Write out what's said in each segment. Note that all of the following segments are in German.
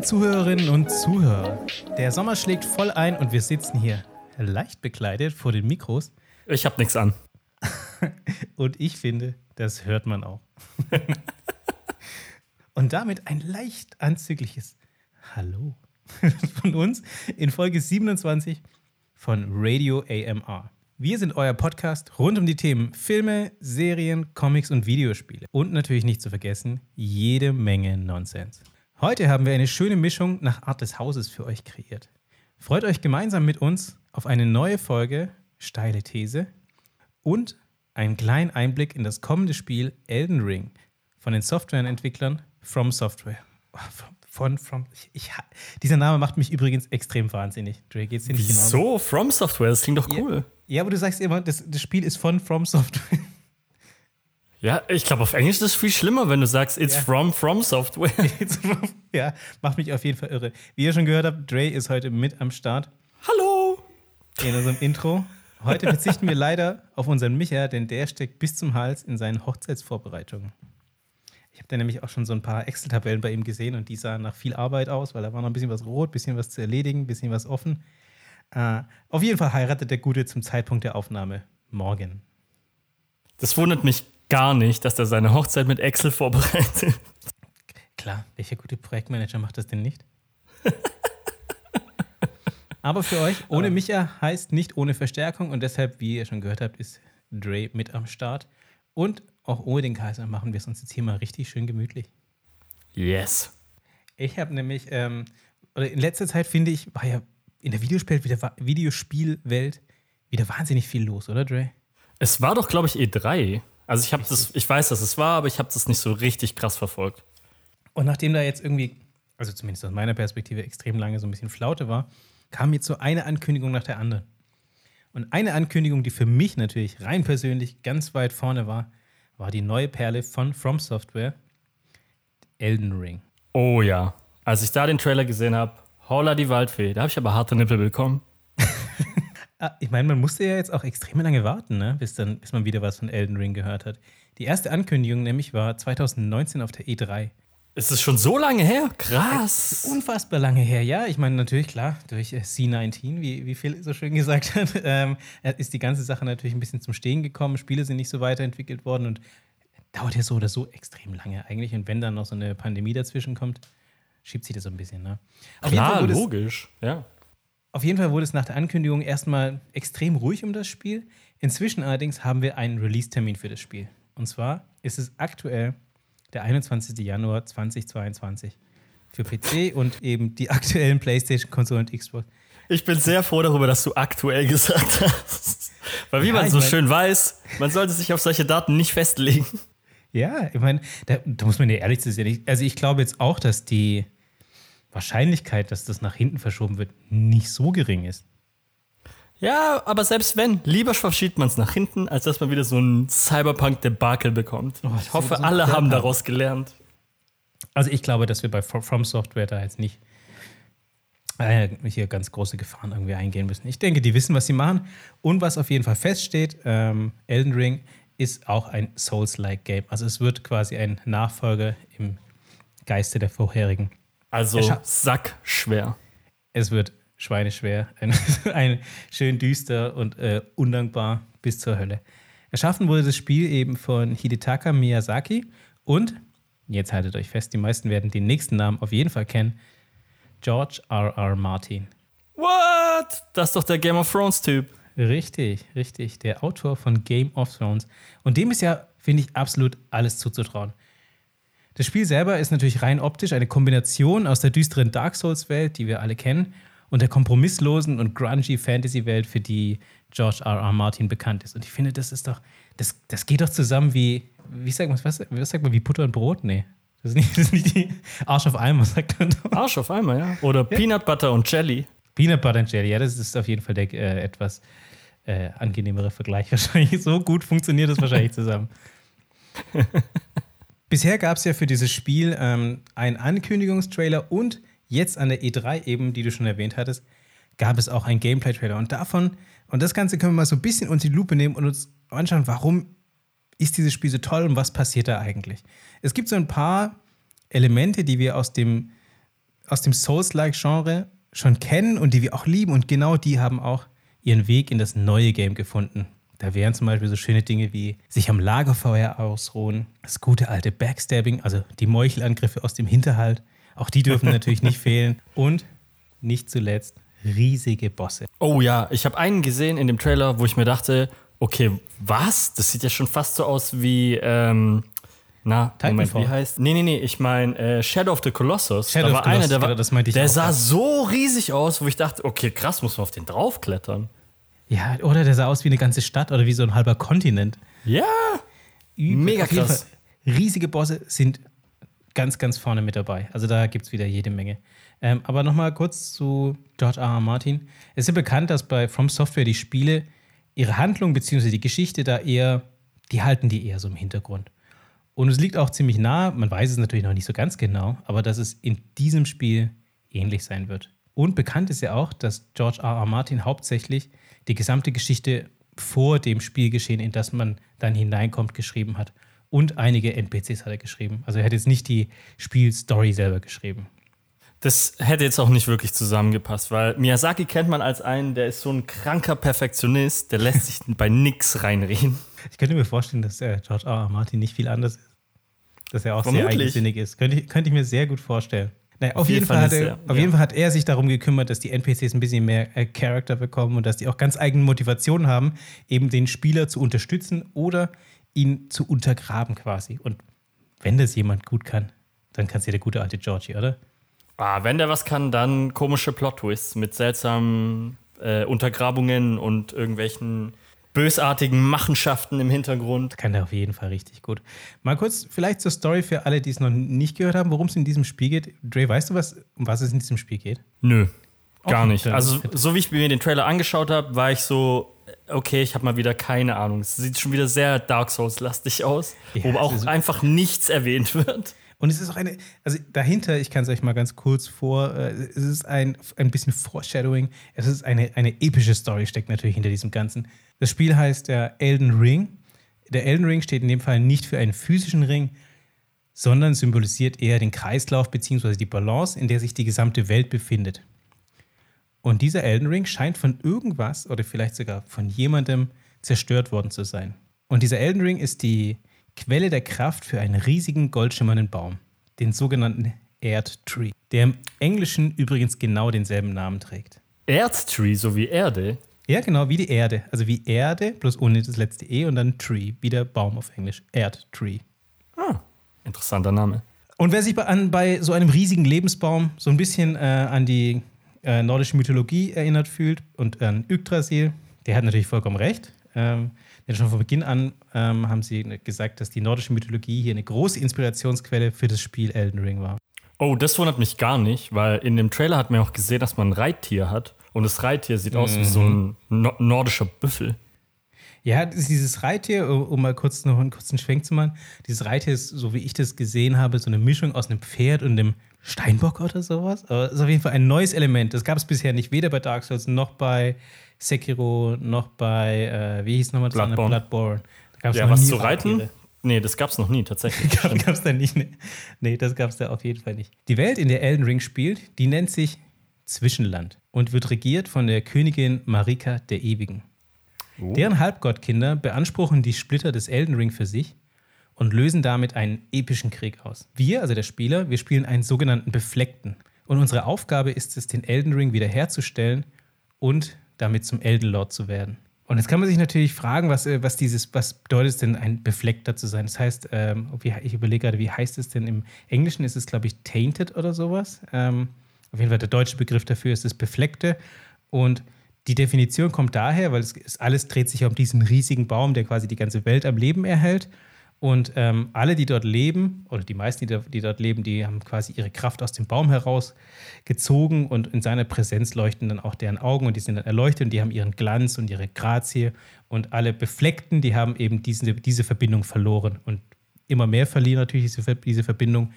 Liebe Zuhörerinnen und Zuhörer. Der Sommer schlägt voll ein und wir sitzen hier leicht bekleidet vor den Mikros. Ich hab nichts an. und ich finde, das hört man auch. und damit ein leicht anzügliches Hallo von uns in Folge 27 von Radio AMR. Wir sind euer Podcast rund um die Themen Filme, Serien, Comics und Videospiele. Und natürlich nicht zu vergessen, jede Menge Nonsens. Heute haben wir eine schöne Mischung nach Art des Hauses für euch kreiert. Freut euch gemeinsam mit uns auf eine neue Folge Steile These und einen kleinen Einblick in das kommende Spiel Elden Ring von den Softwareentwicklern From Software. Von From. Ich, ich, dieser Name macht mich übrigens extrem wahnsinnig. Dre, geht's dir nicht Wieso? Genauso? From Software, das klingt doch cool. Ja, ja, aber du sagst immer, das, das Spiel ist von From Software. Ja, ich glaube, auf Englisch ist es viel schlimmer, wenn du sagst, it's ja. from From Software. ja, macht mich auf jeden Fall irre. Wie ihr schon gehört habt, Dre ist heute mit am Start. Hallo! In unserem Intro. Heute verzichten wir leider auf unseren Micha, denn der steckt bis zum Hals in seinen Hochzeitsvorbereitungen. Ich habe da nämlich auch schon so ein paar Excel-Tabellen bei ihm gesehen und die sahen nach viel Arbeit aus, weil da war noch ein bisschen was rot, ein bisschen was zu erledigen, ein bisschen was offen. Äh, auf jeden Fall heiratet der Gute zum Zeitpunkt der Aufnahme morgen. Das wundert mich gar nicht, dass er seine Hochzeit mit Excel vorbereitet. Klar, welcher gute Projektmanager macht das denn nicht? Aber für euch, ohne Micha heißt nicht ohne Verstärkung und deshalb, wie ihr schon gehört habt, ist Dre mit am Start. Und auch ohne den Kaiser machen wir es uns jetzt hier mal richtig schön gemütlich. Yes. Ich habe nämlich, ähm, oder in letzter Zeit finde ich, war ja in der Videospiel wieder, Videospielwelt wieder wahnsinnig viel los, oder Dre? Es war doch, glaube ich, E3. Also ich habe das, ich weiß, dass es war, aber ich habe das nicht so richtig krass verfolgt. Und nachdem da jetzt irgendwie, also zumindest aus meiner Perspektive, extrem lange so ein bisschen Flaute war, kam jetzt so eine Ankündigung nach der anderen. Und eine Ankündigung, die für mich natürlich rein persönlich ganz weit vorne war, war die neue Perle von From Software, Elden Ring. Oh ja. Als ich da den Trailer gesehen habe, Holla die Waldfee, da habe ich aber harte Nippel bekommen. Ah, ich meine, man musste ja jetzt auch extrem lange warten, ne? bis, dann, bis man wieder was von Elden Ring gehört hat. Die erste Ankündigung nämlich war 2019 auf der E3. Ist es schon so lange her? Krass. Unfassbar lange her, ja. Ich meine, natürlich, klar, durch äh, C19, wie, wie Phil so schön gesagt hat, ähm, ist die ganze Sache natürlich ein bisschen zum Stehen gekommen. Spiele sind nicht so weiterentwickelt worden und dauert ja so oder so extrem lange eigentlich. Und wenn dann noch so eine Pandemie dazwischen kommt, schiebt sich das so ein bisschen, ne? Auf Klar, logisch, ja. Auf jeden Fall wurde es nach der Ankündigung erstmal extrem ruhig um das Spiel. Inzwischen allerdings haben wir einen Release-Termin für das Spiel. Und zwar ist es aktuell der 21. Januar 2022 für PC und eben die aktuellen PlayStation-Konsolen und Xbox. Ich bin sehr froh darüber, dass du aktuell gesagt hast. Weil wie ja, man so schön weiß, man sollte sich auf solche Daten nicht festlegen. Ja, ich meine, da, da, muss man ja ehrlich sein. Also ich glaube jetzt auch, dass die Wahrscheinlichkeit, dass das nach hinten verschoben wird, nicht so gering ist. Ja, aber selbst wenn, lieber verschiebt man es nach hinten, als dass man wieder so ein Cyberpunk-Debakel bekommt. Oh, ich hoffe, so alle haben daraus gelernt. Also ich glaube, dass wir bei From Software da jetzt nicht äh, hier ganz große Gefahren irgendwie eingehen müssen. Ich denke, die wissen, was sie machen. Und was auf jeden Fall feststeht, ähm, Elden Ring ist auch ein Souls-like Game. Also es wird quasi ein Nachfolger im Geiste der vorherigen. Also sackschwer. Es wird schweineschwer. Ein, ein schön düster und äh, undankbar bis zur Hölle. Erschaffen wurde das Spiel eben von Hidetaka Miyazaki und, jetzt haltet euch fest, die meisten werden den nächsten Namen auf jeden Fall kennen, George R. R. Martin. What? Das ist doch der Game of Thrones-Typ. Richtig, richtig. Der Autor von Game of Thrones. Und dem ist ja, finde ich, absolut alles zuzutrauen. Das Spiel selber ist natürlich rein optisch eine Kombination aus der düsteren Dark Souls-Welt, die wir alle kennen, und der kompromisslosen und grungy Fantasy-Welt, für die George R. R. Martin bekannt ist. Und ich finde, das ist doch, das, das geht doch zusammen wie, wie sagt man, was, was sagt man, wie Butter und Brot? Nee. Das ist nicht, das ist nicht die Arsch auf Eimer, sagt man doch. Arsch auf Eimer, ja. Oder ja. Peanut Butter und Jelly. Peanut Butter und Jelly, ja, das ist auf jeden Fall der äh, etwas äh, angenehmere Vergleich. Wahrscheinlich so gut funktioniert das wahrscheinlich zusammen. Bisher gab es ja für dieses Spiel ähm, einen Ankündigungstrailer und jetzt an der E3 eben, die du schon erwähnt hattest, gab es auch einen Gameplay-Trailer. Und davon, und das Ganze können wir mal so ein bisschen unter die Lupe nehmen und uns anschauen, warum ist dieses Spiel so toll und was passiert da eigentlich. Es gibt so ein paar Elemente, die wir aus dem aus dem Souls-like-Genre schon kennen und die wir auch lieben. Und genau die haben auch ihren Weg in das neue Game gefunden. Da wären zum Beispiel so schöne Dinge wie sich am Lagerfeuer ausruhen, das gute alte Backstabbing, also die Meuchelangriffe aus dem Hinterhalt. Auch die dürfen natürlich nicht fehlen. Und nicht zuletzt riesige Bosse. Oh ja, ich habe einen gesehen in dem Trailer, wo ich mir dachte, okay, was? Das sieht ja schon fast so aus wie, ähm, na, Moment, wie heißt? Nee, nee, nee, ich meine äh, Shadow of the Colossus. Shadow da war of the einer, der, war, das meinte ich der sah ja. so riesig aus, wo ich dachte, okay, krass, muss man auf den draufklettern. Ja, oder der sah aus wie eine ganze Stadt oder wie so ein halber Kontinent. Ja, Übel. Mega krass. Riesige Bosse sind ganz, ganz vorne mit dabei. Also da gibt es wieder jede Menge. Ähm, aber nochmal kurz zu George R. R. Martin. Es ist ja bekannt, dass bei From Software die Spiele ihre Handlung bzw. die Geschichte da eher, die halten die eher so im Hintergrund. Und es liegt auch ziemlich nah, man weiß es natürlich noch nicht so ganz genau, aber dass es in diesem Spiel ähnlich sein wird. Und bekannt ist ja auch, dass George R. R. Martin hauptsächlich die gesamte Geschichte vor dem Spielgeschehen, in das man dann hineinkommt, geschrieben hat. Und einige NPCs hat er geschrieben. Also er hat jetzt nicht die Spielstory selber geschrieben. Das hätte jetzt auch nicht wirklich zusammengepasst, weil Miyazaki kennt man als einen, der ist so ein kranker Perfektionist, der lässt sich bei nix reinreden. Ich könnte mir vorstellen, dass äh, George R. R. Martin nicht viel anders ist. Dass er auch sehr Vermutlich. eigensinnig ist. Könnte ich, könnte ich mir sehr gut vorstellen. Naja, auf, Auf jeden, Fall, Fall er, auf jeden Fall hat er sich darum gekümmert, dass die NPCs ein bisschen mehr äh, Charakter bekommen und dass die auch ganz eigene Motivationen haben, eben den Spieler zu unterstützen oder ihn zu untergraben quasi. Und wenn das jemand gut kann, dann kann es ja der gute alte Georgie, oder? Ah, wenn der was kann, dann komische Plot-Twists mit seltsamen äh, Untergrabungen und irgendwelchen bösartigen Machenschaften im Hintergrund. Kann der auf jeden Fall richtig gut. Mal kurz vielleicht zur Story für alle, die es noch nicht gehört haben, worum es in diesem Spiel geht. Dre, weißt du, was, um was es in diesem Spiel geht? Nö, gar Okay, nicht. Also, so wie ich mir den Trailer angeschaut habe, war ich so, okay, ich habe mal wieder keine Ahnung. Es sieht schon wieder sehr Dark Souls-lastig aus, Ja, wo auch einfach nichts erwähnt wird. Und es ist auch eine, also dahinter, ich kann es euch mal ganz kurz vor, äh, es ist ein, ein bisschen Foreshadowing. Es ist eine, eine epische Story, steckt natürlich hinter diesem Ganzen. Das Spiel heißt der Elden Ring. Der Elden Ring steht in dem Fall nicht für einen physischen Ring, sondern symbolisiert eher den Kreislauf bzw. die Balance, in der sich die gesamte Welt befindet. Und dieser Elden Ring scheint von irgendwas oder vielleicht sogar von jemandem zerstört worden zu sein. Und dieser Elden Ring ist die Quelle der Kraft für einen riesigen goldschimmernden Baum, den sogenannten Erdtree, der im Englischen übrigens genau denselben Namen trägt. Erdtree, so wie Erde. Ja, genau, wie die Erde. Also wie Erde, bloß ohne das letzte E und dann Tree, wie der Baum auf Englisch. Erdtree. Ah, interessanter Name. Und wer sich bei, an, bei so einem riesigen Lebensbaum so ein bisschen äh, an die äh, nordische Mythologie erinnert fühlt und an Yggdrasil, der hat natürlich vollkommen recht. Ähm, denn schon von Beginn an ähm, haben sie gesagt, dass die nordische Mythologie hier eine große Inspirationsquelle für das Spiel Elden Ring war. Oh, das wundert mich gar nicht, weil in dem Trailer hat man auch gesehen, dass man ein Reittier hat. Und das Reittier sieht aus wie so ein no nordischer Büffel. Ja, dieses Reittier, um um mal kurz noch einen kurzen Schwenk zu machen, dieses Reittier ist, so wie ich das gesehen habe, so eine Mischung aus einem Pferd und einem Steinbock oder sowas. Aber es ist auf jeden Fall ein neues Element. Das gab es bisher nicht, weder bei Dark Souls noch bei Sekiro, noch bei, äh, wie hieß nochmal das? Bloodborne. Bloodborne. Da gab's Ja, was zu reiten? Reittiere. Nee, das gab's noch nie, tatsächlich. Gab es da nicht. Ne? Nee, das gab es da auf jeden Fall nicht. Die Welt, in der Elden Ring spielt, die nennt sich Zwischenland und wird regiert von der Königin Marika der Ewigen. Deren Halbgottkinder beanspruchen die Splitter des Elden Ring für sich und lösen damit einen epischen Krieg aus. Wir, also der Spieler, wir spielen einen sogenannten Befleckten. Und unsere Aufgabe ist es, den Elden Ring wiederherzustellen und damit zum Elden Lord zu werden. Und jetzt kann man sich natürlich fragen, was, äh, was dieses, was bedeutet es denn, ein Befleckter zu sein? Das heißt, ähm, ich überlege gerade, wie heißt es denn im Englischen? Ist es, glaube ich, tainted oder sowas? Ähm, auf jeden Fall der deutsche Begriff dafür ist das Befleckte. Und die Definition kommt daher, weil es alles dreht sich um diesen riesigen Baum, der quasi die ganze Welt am Leben erhält. Und ähm, alle, die dort leben, oder die meisten, die, die dort leben, die haben quasi ihre Kraft aus dem Baum herausgezogen und in seiner Präsenz leuchten dann auch deren Augen und die sind dann erleuchtet und die haben ihren Glanz und ihre Grazie. Und alle Befleckten, die haben eben diese, diese Verbindung verloren. Und immer mehr verlieren natürlich diese, diese Verbindung,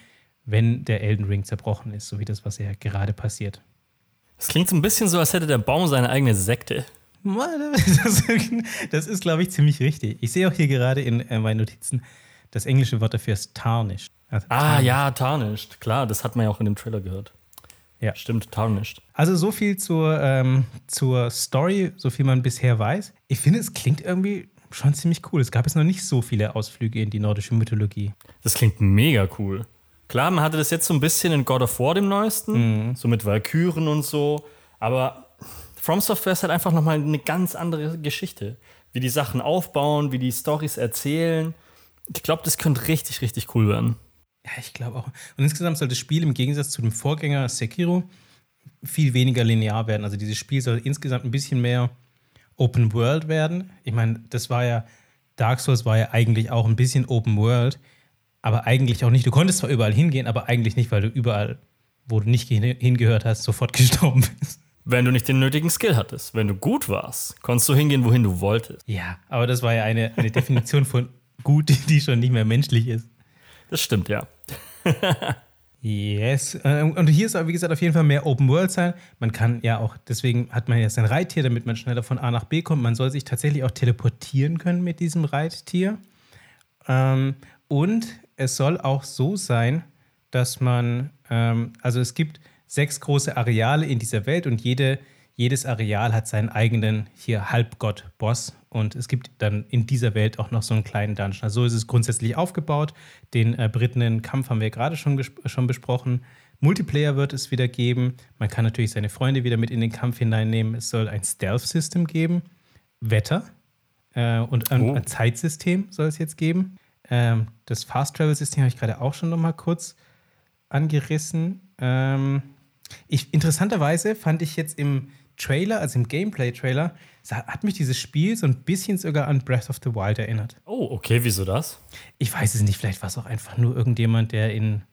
wenn der Elden Ring zerbrochen ist, so wie das, was ja gerade passiert. Das klingt so ein bisschen so, als hätte der Baum seine eigene Sekte. Das, ist, glaube ich, ziemlich richtig. Ich sehe auch hier gerade in äh, meinen Notizen, das englische Wort dafür ist tarnished. Also Ah, ja, tarnished. Klar, das hat man ja auch in dem Trailer gehört. Ja. Stimmt nicht. Also so viel zur, ähm, zur Story, so viel man bisher weiß. Ich finde, es klingt irgendwie schon ziemlich cool. Es gab jetzt noch nicht so viele Ausflüge in die nordische Mythologie. Das klingt mega cool. Klar, man hatte das jetzt so ein bisschen in God of War, dem neuesten, mhm. so mit Valkyren und so. Aber From Software ist halt einfach nochmal eine ganz andere Geschichte. Wie die Sachen aufbauen, wie die Stories erzählen. Ich glaube, das könnte richtig, richtig cool werden. Ja, ich glaube auch. Und insgesamt soll das Spiel im Gegensatz zu dem Vorgänger Sekiro viel weniger linear werden. Also dieses Spiel soll insgesamt ein bisschen mehr Open World werden. Ich meine, das war ja, Dark Souls war ja eigentlich auch ein bisschen Open World, aber eigentlich auch nicht. Du konntest zwar überall hingehen, aber eigentlich nicht, weil du überall, wo du nicht hingehört hast, sofort gestorben bist. Wenn du nicht den nötigen Skill hattest. Wenn du gut warst, konntest du hingehen, wohin du wolltest. Ja, aber das war ja eine, eine Definition von gut, die schon nicht mehr menschlich ist. Das stimmt, ja. yes. Äh, und hier soll, wie gesagt, auf jeden Fall mehr Open World sein. Man kann ja auch, deswegen hat man jetzt ein Reittier, damit man schneller von A nach B kommt. Man soll sich tatsächlich auch teleportieren können mit diesem Reittier. Ähm, und es soll auch so sein, dass man, ähm, also es gibt sechs große Areale in dieser Welt und jede, jedes Areal hat seinen eigenen hier Halbgott-Boss und es gibt dann in dieser Welt auch noch so einen kleinen Dungeon. Also so ist es grundsätzlich aufgebaut. Den äh, berittenen Kampf haben wir gerade schon, schon besprochen. Multiplayer wird es wieder geben. Man kann natürlich seine Freunde wieder mit in den Kampf hineinnehmen. Es soll ein Stealth-System geben. Wetter äh, und ein, oh. ein, Zeitsystem soll es jetzt geben. Ähm, das Fast-Travel-System habe ich gerade auch schon noch mal kurz angerissen. Ähm, ich, interessanterweise fand ich jetzt im Trailer, also im Gameplay-Trailer, hat mich dieses Spiel so ein bisschen sogar an Breath of the Wild erinnert. Oh, okay, wieso das? Ich weiß es nicht, vielleicht war es auch einfach nur irgendjemand, der in,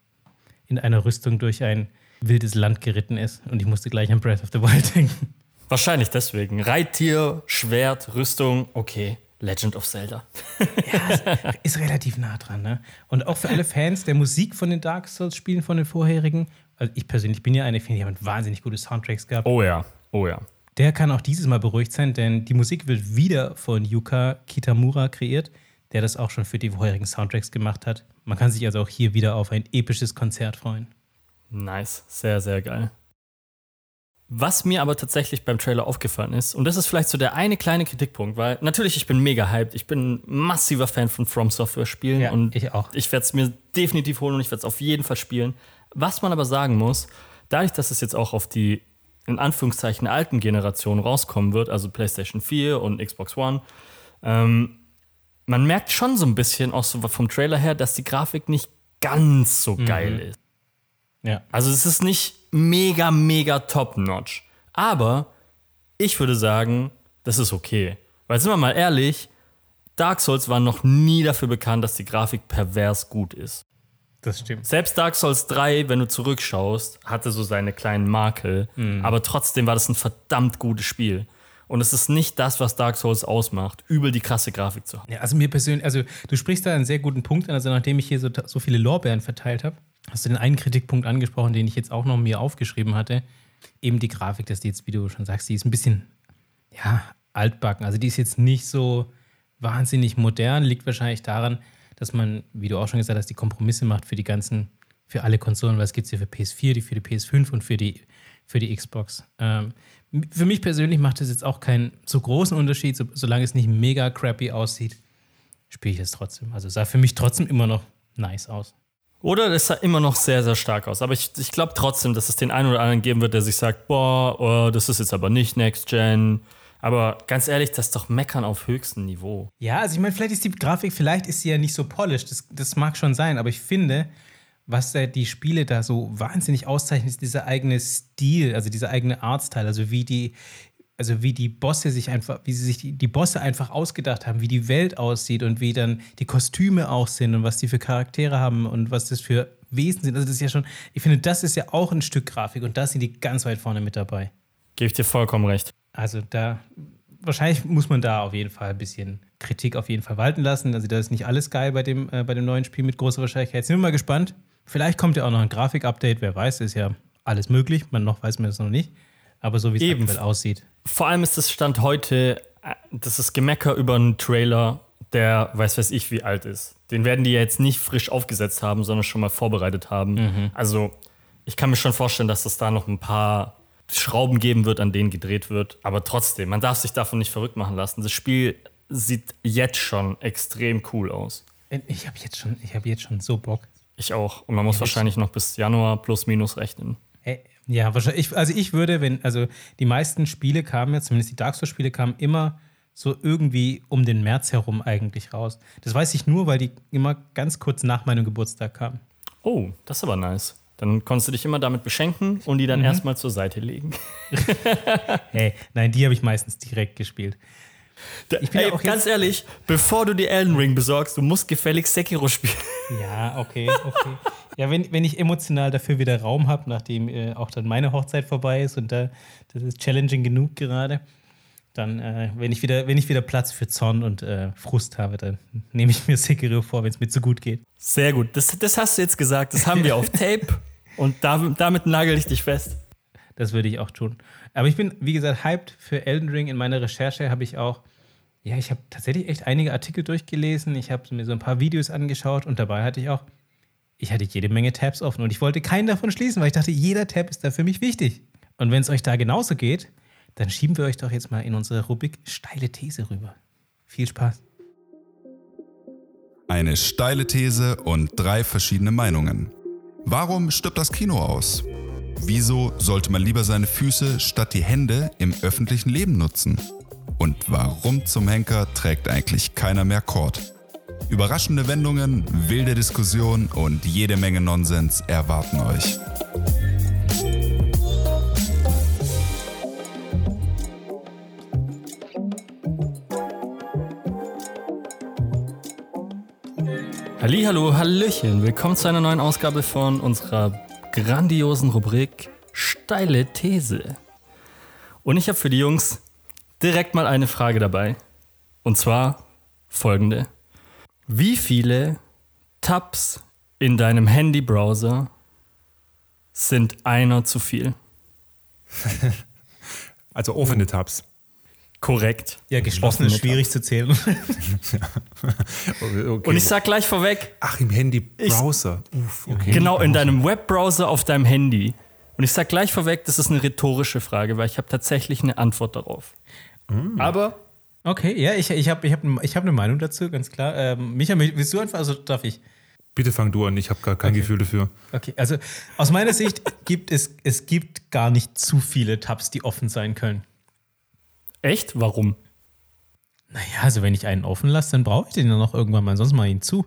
in einer Rüstung durch ein wildes Land geritten ist und ich musste gleich an Breath of the Wild denken. Wahrscheinlich deswegen. Reittier, Schwert, Rüstung, okay. Legend of Zelda. ja, ist relativ nah dran. Ne? Und auch für alle Fans der Musik von den Dark Souls-Spielen, von den vorherigen, also ich persönlich bin ja eine, finde, die haben wahnsinnig gute Soundtracks gehabt. Oh ja, oh ja. Der kann auch dieses Mal beruhigt sein, denn die Musik wird wieder von Yuka Kitamura kreiert, der das auch schon für die vorherigen Soundtracks gemacht hat. Man kann sich also auch hier wieder auf ein episches Konzert freuen. Nice, sehr, sehr geil. Was mir aber tatsächlich beim Trailer aufgefallen ist, und das ist vielleicht so der eine kleine Kritikpunkt, weil natürlich, ich bin mega hyped, ich bin ein massiver Fan von From Software Spielen ja, und ich auch. Ich werde es mir definitiv holen und ich werde es auf jeden Fall spielen. Was man aber sagen muss, dadurch, dass es jetzt auch auf die in Anführungszeichen alten Generationen rauskommen wird, also PlayStation 4 und Xbox One, ähm, man merkt schon so ein bisschen auch so vom Trailer her, dass die Grafik nicht ganz so mhm. geil ist. Ja. Also es ist nicht mega, mega top-notch. Aber ich würde sagen, das ist okay. Weil sind wir mal ehrlich, Dark Souls war noch nie dafür bekannt, dass die Grafik pervers gut ist. Das stimmt. Selbst Dark Souls 3, wenn du zurückschaust, hatte so seine kleinen Makel, mhm. aber trotzdem war das ein verdammt gutes Spiel. Und es ist nicht das, was Dark Souls ausmacht, übel die krasse Grafik zu haben. Ja, also mir persönlich, also du sprichst da einen sehr guten Punkt an. Also nachdem ich hier so, so viele Lorbeeren verteilt habe, hast du den einen Kritikpunkt angesprochen, den ich jetzt auch noch mir aufgeschrieben hatte. Eben die Grafik, dass die jetzt, wie du schon sagst, die ist ein bisschen, ja, altbacken. Also die ist jetzt nicht so wahnsinnig modern, liegt wahrscheinlich daran, dass man, wie du auch schon gesagt hast, die Kompromisse macht für die ganzen, für alle Konsolen, weil es gibt ja für PS4, die für die PS5 und für die, für die Xbox. Ähm, für mich persönlich macht es jetzt auch keinen so großen Unterschied, so, solange es nicht mega crappy aussieht, spiele ich es trotzdem. Also sah für mich trotzdem immer noch nice aus. Oder es sah immer noch sehr, sehr stark aus. Aber ich, ich glaube trotzdem, dass es den einen oder anderen geben wird, der sich sagt, boah, oh, das ist jetzt aber nicht Next Gen. Aber ganz ehrlich, das ist doch Meckern auf höchstem Niveau. Ja, also ich meine, vielleicht ist die Grafik, vielleicht ist sie ja nicht so polished. Das, das mag schon sein, aber ich finde, was da die Spiele da so wahnsinnig auszeichnet, ist dieser eigene Stil, also dieser eigene Artstyle, also wie die, also wie die Bosse sich einfach, wie sie sich die, die Bosse einfach ausgedacht haben, wie die Welt aussieht und wie dann die Kostüme auch sind und was die für Charaktere haben und was das für Wesen sind. Also das ist ja schon, ich finde, das ist ja auch ein Stück Grafik und da sind die ganz weit vorne mit dabei. Gebe ich dir vollkommen recht. Also da, wahrscheinlich muss man da auf jeden Fall ein bisschen Kritik auf jeden Fall walten lassen. Also da ist nicht alles geil bei dem, äh, bei dem neuen Spiel mit großer Wahrscheinlichkeit. Sind wir mal gespannt. Vielleicht kommt ja auch noch ein Grafik-Update, wer weiß, ist ja alles möglich. Man noch weiß man das noch nicht. Aber so wie es aktuell aussieht. Vor allem ist das Stand heute, äh, das ist Gemecker über einen Trailer, der weiß weiß ich wie alt ist. Den werden die jetzt nicht frisch aufgesetzt haben, sondern schon mal vorbereitet haben. Mhm. Also Ich kann mir schon vorstellen, dass es da noch ein paar Schrauben geben wird, an denen gedreht wird. Aber trotzdem, man darf sich davon nicht verrückt machen lassen. Das Spiel sieht jetzt schon extrem cool aus. Ich habe jetzt, schon- ich hab jetzt schon so Bock. Ich auch. Und man muss Ja, wahrscheinlich noch bis Januar plus minus rechnen. Ey, Ja, wahrscheinlich. Ich, also ich würde, wenn, also die meisten Spiele kamen ja, zumindest die Dark Souls-Spiele kamen immer so irgendwie um den März herum eigentlich raus. Das weiß ich nur, weil die immer ganz kurz nach meinem Geburtstag kamen. Oh, das ist aber nice. Dann konntest du dich immer damit beschenken und die dann erstmal zur Seite legen. Hey, nein, die habe ich meistens direkt gespielt. Ich bin Ey, ja auch ganz ehrlich, bevor du dir Elden Ring besorgst, du musst gefälligst Sekiro spielen. Ja, okay, okay. ja, wenn, wenn ich emotional dafür wieder Raum habe, nachdem äh, auch dann meine Hochzeit vorbei ist und da, das ist challenging genug gerade, dann, äh, wenn, ich wieder, wenn ich wieder Platz für Zorn und äh, Frust habe, dann nehme ich mir Sekiro vor, wenn es mir zu gut geht. Sehr gut. Das, das hast du jetzt gesagt. Das haben wir auf Tape. Und damit, damit nagel ich dich fest. Das würde ich auch tun. Aber ich bin, wie gesagt, hyped für Elden Ring. In meiner Recherche habe ich auch, ja, ich habe tatsächlich echt einige Artikel durchgelesen. Ich habe mir so ein paar Videos angeschaut und dabei hatte ich auch, ich hatte jede Menge Tabs offen und ich wollte keinen davon schließen, weil ich dachte, jeder Tab ist da für mich wichtig. Und wenn es euch da genauso geht, dann schieben wir euch doch jetzt mal in unsere Rubrik steile These rüber. Viel Spaß. Eine steile These und drei verschiedene Meinungen. Warum stirbt das Kino aus? Wieso sollte man lieber seine Füße statt die Hände im öffentlichen Leben nutzen? Und warum zum Henker trägt eigentlich keiner mehr Kord? Überraschende Wendungen, wilde Diskussionen und jede Menge Nonsens erwarten euch. Hallo, Hallöchen. Willkommen zu einer neuen Ausgabe von unserer grandiosen Rubrik Steile These. Und ich habe für die Jungs direkt mal eine Frage dabei. Und zwar folgende. Wie viele Tabs in deinem Handybrowser sind einer zu viel? Also offene Tabs. Korrekt. Ja, geschlossen ist schwierig zu zählen. Okay. Und ich sag gleich vorweg, Ach, im Handy-Browser. Uff, okay. Genau, in deinem Webbrowser auf deinem Handy. Und ich sag gleich vorweg, das ist eine rhetorische Frage, weil ich habe tatsächlich eine Antwort darauf. Aber Okay, ja, ich, ich habe ich hab, ich hab eine Meinung dazu, ganz klar. Ähm, Micha, willst du einfach, also darf ich? Bitte fang du an, ich habe gar kein Gefühl dafür. Okay, also aus meiner Sicht gibt es, es gibt gar nicht zu viele Tabs, die offen sein können. Echt? Warum? Naja, also wenn ich einen offen lasse, dann brauche ich den ja noch irgendwann mal, sonst mal ihn zu.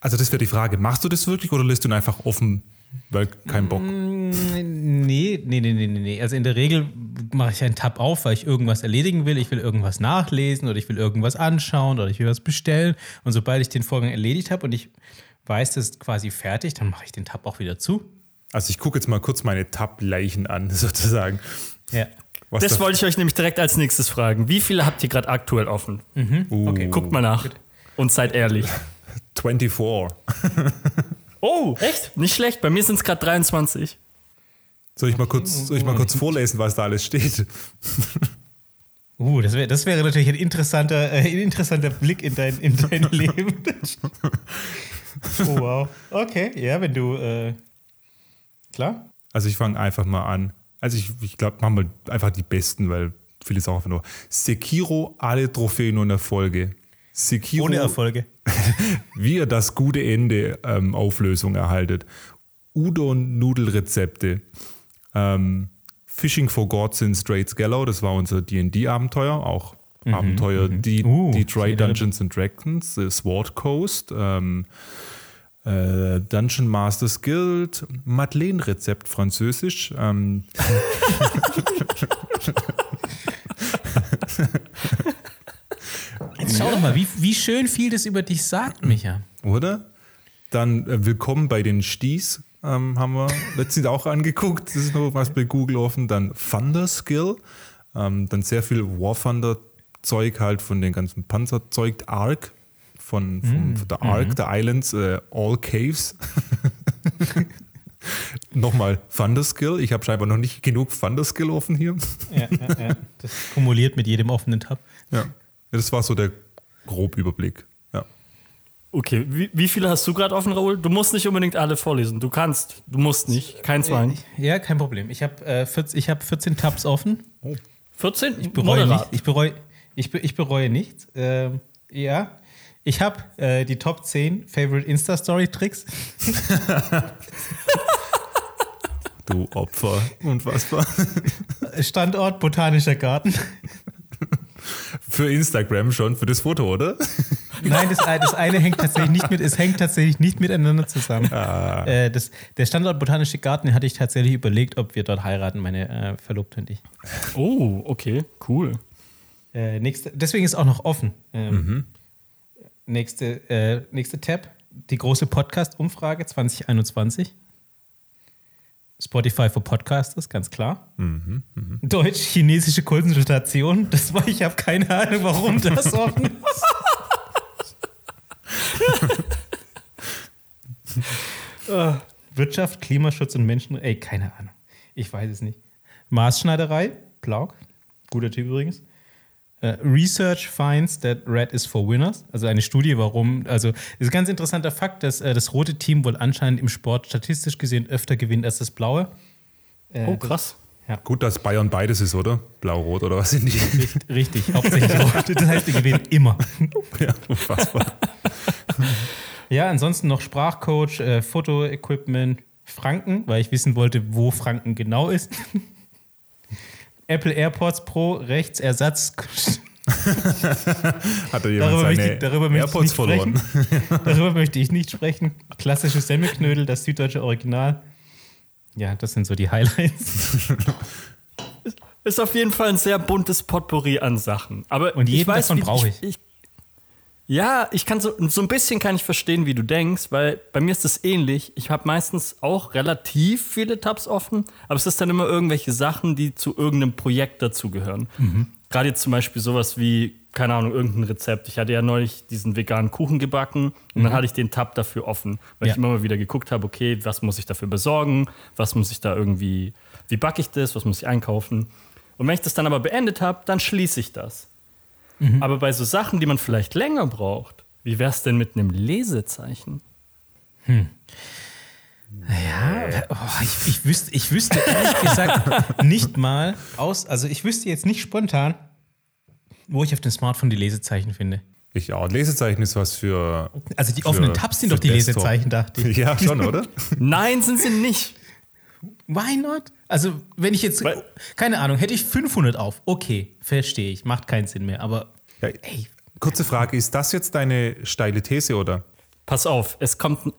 Also das wäre die Frage, machst du das wirklich oder lässt du ihn einfach offen, weil kein Bock? Nee, nee, nee, nee, nee, nee. Also in der Regel mache ich einen Tab auf, weil ich irgendwas erledigen will. Ich will irgendwas nachlesen oder ich will irgendwas anschauen oder ich will was bestellen. Und sobald ich den Vorgang erledigt habe und ich weiß, das ist quasi fertig, dann mache ich den Tab auch wieder zu. Also ich gucke jetzt mal kurz meine Tab-Leichen an, sozusagen. Ja. Was Das da- wollte ich euch nämlich direkt als nächstes fragen. Wie viele habt ihr gerade aktuell offen? Uh, Okay. Guckt mal nach und seid ehrlich. 24. Oh, echt? Nicht schlecht. Bei mir sind es gerade 23. Soll ich mal kurz, soll ich mal kurz vorlesen, was da alles steht? Uh, das wäre das wäre natürlich ein interessanter, äh, ein interessanter Blick in dein, in dein Leben. oh, wow. Okay, ja, wenn du. Äh, klar. Also ich fange einfach mal an. Also ich, ich glaube, machen wir einfach die besten, weil viele auch einfach nur. Sekiro, alle Trophäen und Erfolge. Sekiro, Ohne Erfolge. wie ihr das gute Ende ähm, Auflösung erhaltet. Udon-Nudelrezepte. Ähm, Fishing for Gods in Straits Gallow, das war unser D&D-Abenteuer, auch Abenteuer Die Uh, Detroit Dungeons and Dragons, äh, Sword Coast, ähm, äh, Dungeon Masters Guild, Madeleine-Rezept französisch, ähm, Jetzt schau doch mal, wie, wie schön viel das über dich sagt, Micha. oder? Dann äh, Willkommen bei den Sties ähm, haben wir letztens auch angeguckt. Das ist noch was bei Google offen. Dann Thunder Skill. Ähm, dann sehr viel War Thunder Zeug halt von den ganzen Panzerzeug. Ark. Von, von, von der Ark, der Islands, äh, All Caves. Nochmal Thunder Skill. Ich habe scheinbar noch nicht genug Thunder Skill offen hier. Ja, ja, ja. Das kumuliert mit jedem offenen Tab. Ja. Das war so der Grobüberblick. Ja. Okay, wie, wie viele hast du gerade offen, Raoul? Du musst nicht unbedingt alle vorlesen. Du kannst, du musst nicht. Kein Zwang. Ja, kein Problem. Ich habe äh, 14, ich hab 14 Tabs offen. 14? Ich bereue nicht. Ich bereue, ich, be, ich bereue nichts. Ähm, ja. Ich habe äh, die Top 10 Favorite Insta-Story-Tricks. Du Opfer. Unfassbar. Standort Botanischer Garten. Für Instagram schon, für das Foto, oder? Nein, das, das eine hängt tatsächlich nicht mit, es hängt tatsächlich nicht miteinander zusammen. Äh, das, der Standort Botanische Garten hatte ich tatsächlich überlegt, ob wir dort heiraten, meine äh, Verlobte und ich. Oh, okay, cool. Äh, nächste, deswegen ist auch noch offen. Ähm, nächste, äh, nächste Tab, die große Podcast-Umfrage 2021. Spotify für Podcasters, ganz klar. Deutsch-chinesische Konsultation, das war, ich habe keine Ahnung, warum das offen ist. Äh, Wirtschaft, Klimaschutz und Menschen, ey, keine Ahnung. Ich weiß es nicht. Maßschneiderei, Plauk, guter Typ übrigens. Äh, Research finds that red is for winners. Also eine Studie, warum. Also ist ein ganz interessanter Fakt, dass äh, das rote Team wohl anscheinend im Sport statistisch gesehen öfter gewinnt als das blaue. Äh, Oh, krass. Gut, dass Bayern beides ist, oder? Blau-Rot oder was sind die? Richtig, richtig, hauptsächlich rot. Das heißt, die gewinnen immer. ja, unfassbar. Ja, ansonsten noch Sprachcoach, äh, Fotoequipment, Franken, weil ich wissen wollte, wo Franken genau ist. Apple AirPods Pro, Rechtsersatz. Hat da jemand Darüber möchte, seine ich, darüber, möchte ich AirPods nicht verloren? sprechen. darüber möchte ich nicht sprechen. Klassische Semmelknödel, das süddeutsche Original. Ja, das sind so die Highlights. Ist auf jeden Fall ein sehr buntes Potpourri an Sachen. Aber Und jeden ich weiß, davon brauche ich. ich. Ja, ich kann so, so ein bisschen kann ich verstehen, wie du denkst, weil bei mir ist es ähnlich. Ich habe meistens auch relativ viele Tabs offen, aber es ist dann immer irgendwelche Sachen, die zu irgendeinem Projekt dazugehören. Mhm. Gerade jetzt zum Beispiel sowas wie, keine Ahnung, irgendein Rezept. Ich hatte ja neulich diesen veganen Kuchen gebacken und dann hatte ich den Tab dafür offen, weil Mhm. Ja. ich immer mal wieder geguckt habe, okay, was muss ich dafür besorgen, was muss ich da irgendwie, wie backe ich das, was muss ich einkaufen. Und wenn ich das dann aber beendet habe, dann schließe ich das. Aber bei so Sachen, die man vielleicht länger braucht, wie wäre es denn mit einem Lesezeichen? Ja, oh, ich, ich, wüsste, ich wüsste ehrlich gesagt nicht mal aus, also ich wüsste jetzt nicht spontan, wo ich auf dem Smartphone die Lesezeichen finde. Ich auch. Lesezeichen ist was für. Also die Für- offenen Tabs sind doch die Desktop. Lesezeichen, dachte ich. Ja, schon, oder? Nein, sind sie nicht. Why not? Also wenn ich jetzt, Weil- keine Ahnung, hätte ich 500 auf, okay, verstehe ich, macht keinen Sinn mehr, aber Ja, ey, kurze Frage: Ist das jetzt deine steile These, oder? Pass auf, es kommt.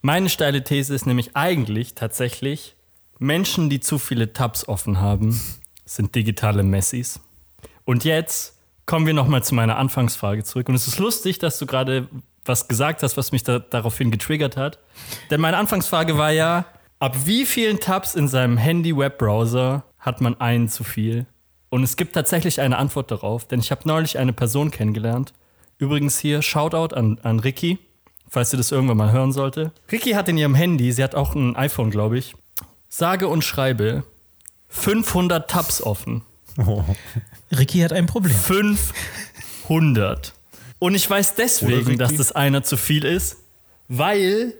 Meine steile These ist nämlich eigentlich tatsächlich, Menschen, die zu viele Tabs offen haben, sind digitale Messis. Und jetzt kommen wir nochmal zu meiner Anfangsfrage zurück. Und es ist lustig, dass du gerade was gesagt hast, was mich da, daraufhin getriggert hat. Denn meine Anfangsfrage war ja, ab wie vielen Tabs in seinem Handy-Webbrowser hat man einen zu viel? Und es gibt tatsächlich eine Antwort darauf, denn ich habe neulich eine Person kennengelernt. Übrigens hier Shoutout an, an Ricky, falls sie das irgendwann mal hören sollte. Ricky hat in ihrem Handy, sie hat auch ein iPhone, glaube ich, sage und schreibe 500 Tabs offen. Oh. Ricky hat ein Problem. 500. Und ich weiß deswegen, dass das einer zu viel ist, weil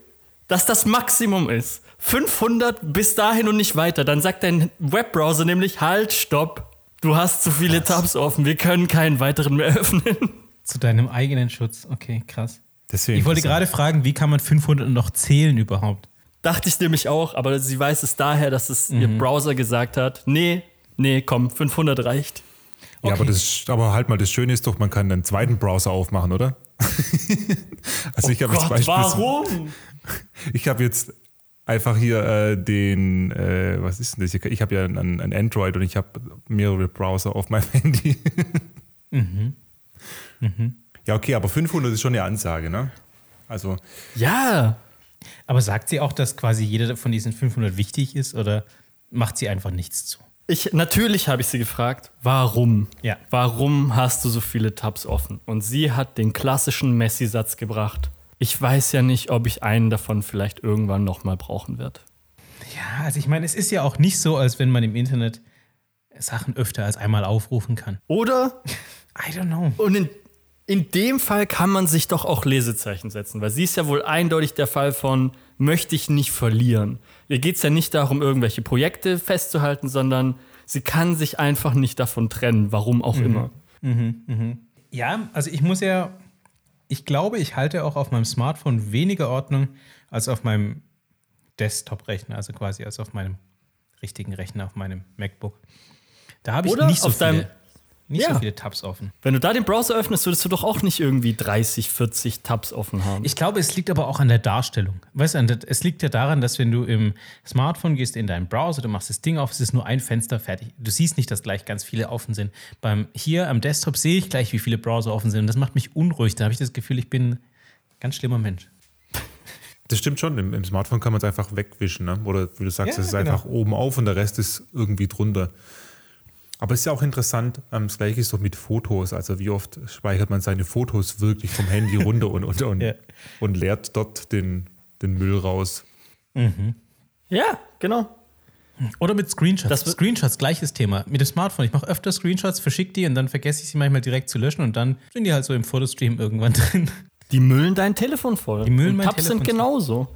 das das Maximum ist. 500 bis dahin und nicht weiter. Dann sagt dein Webbrowser nämlich, halt, stopp. Du hast zu viele Tabs offen. Wir können keinen weiteren mehr öffnen. Zu deinem eigenen Schutz, okay, krass. Deswegen Ich wollte gerade fragen, wie kann man 500 noch zählen überhaupt? Dachte ich nämlich auch, aber sie weiß es daher, dass es ihr Browser gesagt hat, nee, nee, komm, 500 reicht. Ja, aber, das, aber halt mal, das Schöne ist doch, man kann einen zweiten Browser aufmachen, oder? also ich habe jetzt Gott, beispielsweise, warum? ich habe jetzt einfach hier äh, den, äh, was ist denn das? Ich habe ja ein, ein Android und ich habe mehrere Browser auf meinem Handy. Ja, okay, aber 500 ist schon eine Ansage, ne? Also, Ja, Aber sagt sie auch, dass quasi jeder von diesen 500 wichtig ist oder macht sie einfach nichts zu? Ich, natürlich habe ich sie gefragt, warum? Ja. Warum hast du so viele Tabs offen? Und sie hat den klassischen Messi-Satz gebracht. Ich weiß ja nicht, ob ich einen davon vielleicht irgendwann nochmal brauchen werde. Ja, also ich meine, es ist ja auch nicht so, als wenn man im Internet Sachen öfter als einmal aufrufen kann. Oder, I don't know. und in, in dem Fall kann man sich doch auch Lesezeichen setzen, weil sie ist ja wohl eindeutig der Fall von möchte ich nicht verlieren. Ihr geht es ja nicht darum, irgendwelche Projekte festzuhalten, sondern sie kann sich einfach nicht davon trennen, warum auch immer. Ja, also ich muss ja, ich glaube, ich halte auch auf meinem Smartphone weniger Ordnung als auf meinem Desktop-Rechner, also quasi als auf meinem richtigen Rechner, auf meinem MacBook. Da habe ich Oder nicht so auf deinem- nicht so Ja. viele Tabs offen. Wenn du da den Browser öffnest, würdest du doch auch nicht irgendwie 30, 40 Tabs offen haben. Ich glaube, es liegt aber auch an der Darstellung. Weißt du, es liegt ja daran, dass wenn du im Smartphone gehst, in deinen Browser, du machst das Ding auf, es ist nur ein Fenster fertig. Du siehst nicht, dass gleich ganz viele offen sind. Beim, hier am Desktop sehe ich gleich, wie viele Browser offen sind. Und das macht mich unruhig. Da habe ich das Gefühl, ich bin ein ganz schlimmer Mensch. Das stimmt schon. Im, im Smartphone kann man es einfach wegwischen. Ne? Oder wie du sagst, Ja, es ist genau. einfach oben auf und der Rest ist irgendwie drunter. Aber es ist ja auch interessant, ähm, das gleiche ist doch mit Fotos. Also wie oft speichert man seine Fotos wirklich vom Handy runter und, und, und, Ja. und leert dort den, den Müll raus. ja, genau. Oder mit Screenshots. Das Screenshots, gleiches Thema. Mit dem Smartphone. Ich mache öfter Screenshots, verschicke die und dann vergesse ich sie manchmal direkt zu löschen und dann sind die halt so im Fotostream irgendwann drin. Die müllen dein Telefon voll. Die müllen und mein Tabs Telefon sind genauso.